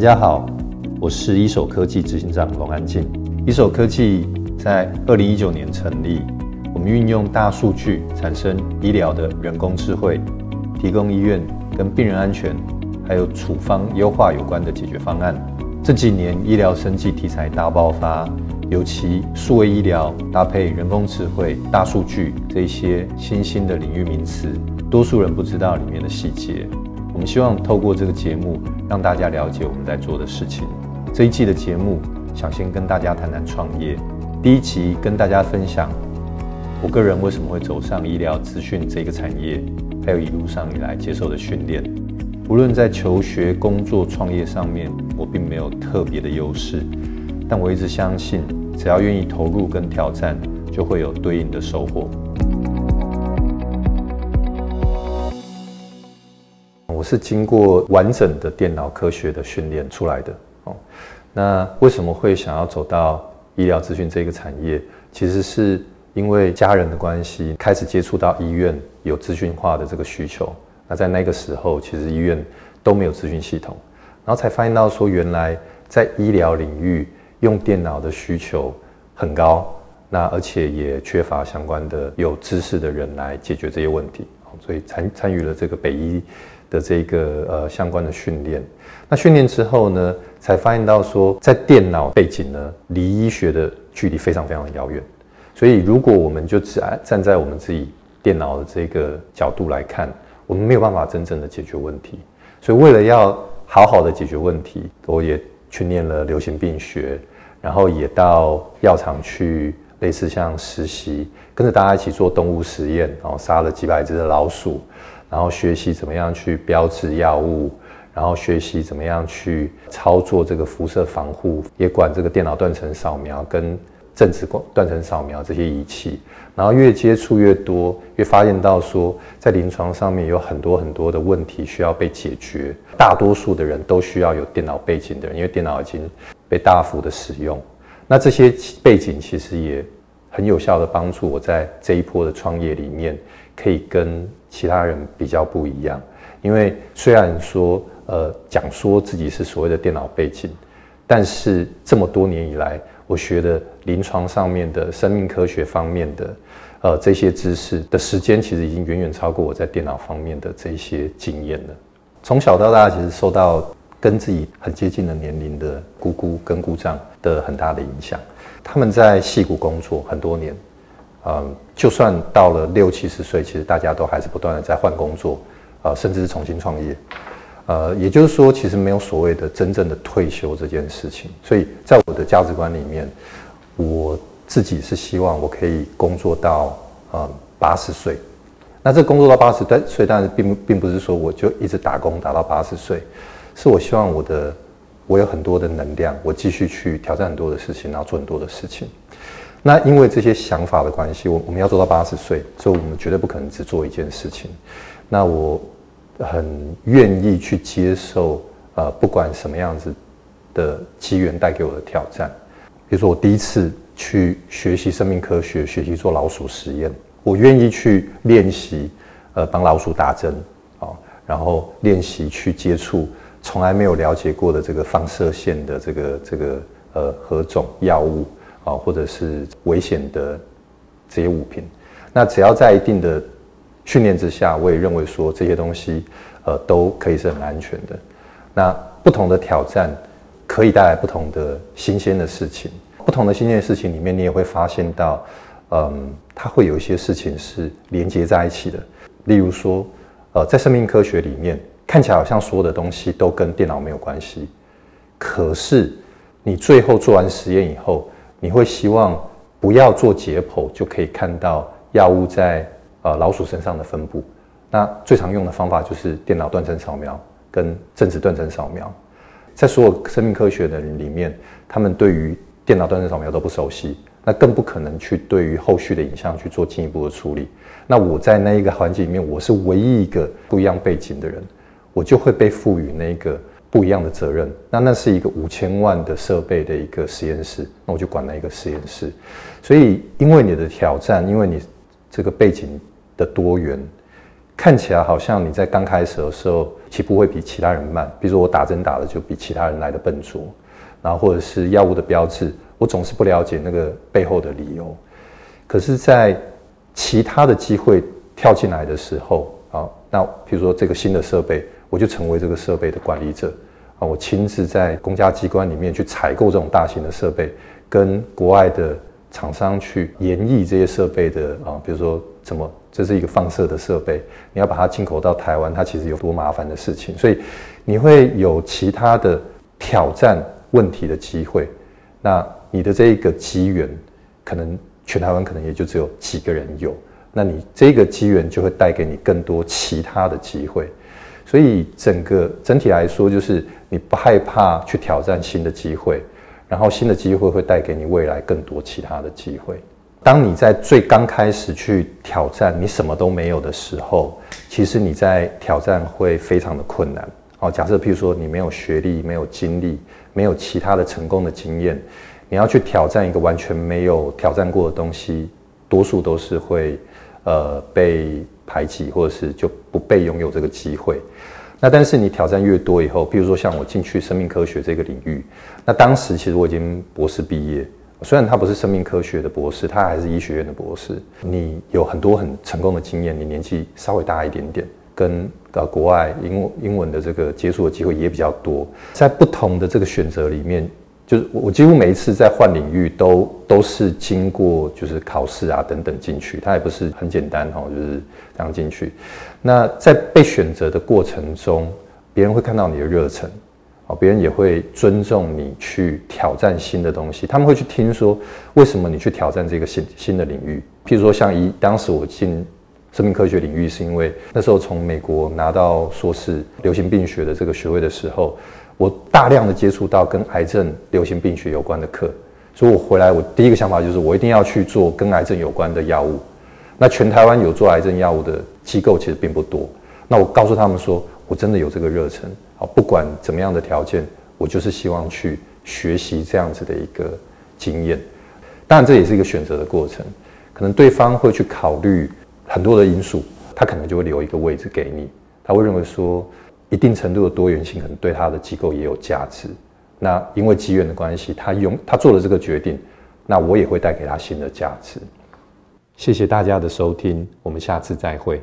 大家好，我是一手科技执行长龙安进。一手科技在二零一九年成立，我们运用大数据产生医疗的人工智慧，提供医院跟病人安全还有处方优化有关的解决方案。这几年医疗生技题材大爆发，尤其数位医疗搭配人工智慧、大数据这些新兴的领域名词，多数人不知道里面的细节。我们希望透过这个节目，让大家了解我们在做的事情。这一季的节目，想先跟大家谈谈创业。第一集跟大家分享我个人为什么会走上医疗资讯这个产业，还有一路上以来接受的训练。无论在求学、工作、创业上面，我并没有特别的优势，但我一直相信，只要愿意投入跟挑战，就会有对应的收获。我是经过完整的电脑科学的训练出来的哦。那为什么会想要走到医疗资讯这个产业？其实是因为家人的关系，开始接触到医院有资讯化的这个需求。那在那个时候，其实医院都没有资讯系统，然后才发现到说，原来在医疗领域用电脑的需求很高，那而且也缺乏相关的有知识的人来解决这些问题。所以参参与了这个北医。的这个呃相关的训练，那训练之后呢，才发现到说，在电脑背景呢，离医学的距离非常非常遥远。所以，如果我们就只站在我们自己电脑的这个角度来看，我们没有办法真正的解决问题。所以，为了要好好的解决问题，我也去念了流行病学，然后也到药厂去，类似像实习，跟着大家一起做动物实验，然后杀了几百只的老鼠。然后学习怎么样去标志药物，然后学习怎么样去操作这个辐射防护，也管这个电脑断层扫描跟正子光断层扫描这些仪器。然后越接触越多，越发现到说，在临床上面有很多很多的问题需要被解决。大多数的人都需要有电脑背景的人，因为电脑已经被大幅的使用。那这些背景其实也很有效的帮助我在这一波的创业里面，可以跟其他人比较不一样，因为虽然说，呃，讲说自己是所谓的电脑背景，但是这么多年以来，我学的临床上面的生命科学方面的，呃，这些知识的时间，其实已经远远超过我在电脑方面的这些经验了。从小到大，其实受到跟自己很接近的年龄的姑姑跟姑丈的很大的影响，他们在戏谷工作很多年。嗯，就算到了六七十岁，其实大家都还是不断的在换工作，呃，甚至是重新创业，呃，也就是说，其实没有所谓的真正的退休这件事情。所以在我的价值观里面，我自己是希望我可以工作到呃八十岁。那这工作到八十岁，但是并并不是说我就一直打工打到八十岁，是我希望我的我有很多的能量，我继续去挑战很多的事情，然后做很多的事情。那因为这些想法的关系，我我们要做到八十岁，所以我们绝对不可能只做一件事情。那我很愿意去接受，呃，不管什么样子的机缘带给我的挑战。比如说，我第一次去学习生命科学，学习做老鼠实验，我愿意去练习，呃，帮老鼠打针，啊，然后练习去接触从来没有了解过的这个放射线的这个这个呃何种药物。啊，或者是危险的这些物品，那只要在一定的训练之下，我也认为说这些东西，呃，都可以是很安全的。那不同的挑战可以带来不同的新鲜的事情，不同的新鲜的事情里面，你也会发现到，嗯，它会有一些事情是连接在一起的。例如说，呃，在生命科学里面，看起来好像所有的东西都跟电脑没有关系，可是你最后做完实验以后，你会希望不要做解剖就可以看到药物在呃老鼠身上的分布。那最常用的方法就是电脑断层扫描跟正子断层扫描。在所有生命科学的人里面，他们对于电脑断层扫描都不熟悉，那更不可能去对于后续的影像去做进一步的处理。那我在那一个环境里面，我是唯一一个不一样背景的人，我就会被赋予那个。不一样的责任，那那是一个五千万的设备的一个实验室，那我就管那一个实验室。所以，因为你的挑战，因为你这个背景的多元，看起来好像你在刚开始的时候起步会比其他人慢，比如说我打针打的就比其他人来的笨拙，然后或者是药物的标志，我总是不了解那个背后的理由。可是，在其他的机会跳进来的时候啊，那比如说这个新的设备，我就成为这个设备的管理者啊，我亲自在公家机关里面去采购这种大型的设备，跟国外的厂商去研议这些设备的啊，比如说怎么这是一个放射的设备，你要把它进口到台湾，它其实有多麻烦的事情，所以你会有其他的挑战问题的机会。那你的这一个机缘，可能全台湾可能也就只有几个人有，那你这个机缘就会带给你更多其他的机会。所以整个整体来说，就是你不害怕去挑战新的机会，然后新的机会会带给你未来更多其他的机会。当你在最刚开始去挑战，你什么都没有的时候，其实你在挑战会非常的困难。好，假设譬如说你没有学历、没有经历、没有其他的成功的经验，你要去挑战一个完全没有挑战过的东西，多数都是会呃被排挤，或者是就不被拥有这个机会。那但是你挑战越多以后，譬如说像我进去生命科学这个领域，那当时其实我已经博士毕业，虽然他不是生命科学的博士，他还是医学院的博士。你有很多很成功的经验，你年纪稍微大一点点，跟。到国外英英文的这个接触的机会也比较多，在不同的这个选择里面，就是我几乎每一次在换领域都都是经过就是考试啊等等进去，它也不是很简单哈，就是这样进去。那在被选择的过程中，别人会看到你的热忱，哦，别人也会尊重你去挑战新的东西，他们会去听说为什么你去挑战这个新新的领域，譬如说像一当时我进。生命科学领域是因为那时候从美国拿到硕士流行病学的这个学位的时候，我大量的接触到跟癌症流行病学有关的课，所以我回来我第一个想法就是我一定要去做跟癌症有关的药物。那全台湾有做癌症药物的机构其实并不多。那我告诉他们说，我真的有这个热忱，好，不管怎么样的条件，我就是希望去学习这样子的一个经验。当然这也是一个选择的过程，可能对方会去考虑。很多的因素，他可能就会留一个位置给你。他会认为说，一定程度的多元性可能对他的机构也有价值。那因为机缘的关系，他用他做了这个决定，那我也会带给他新的价值。谢谢大家的收听，我们下次再会。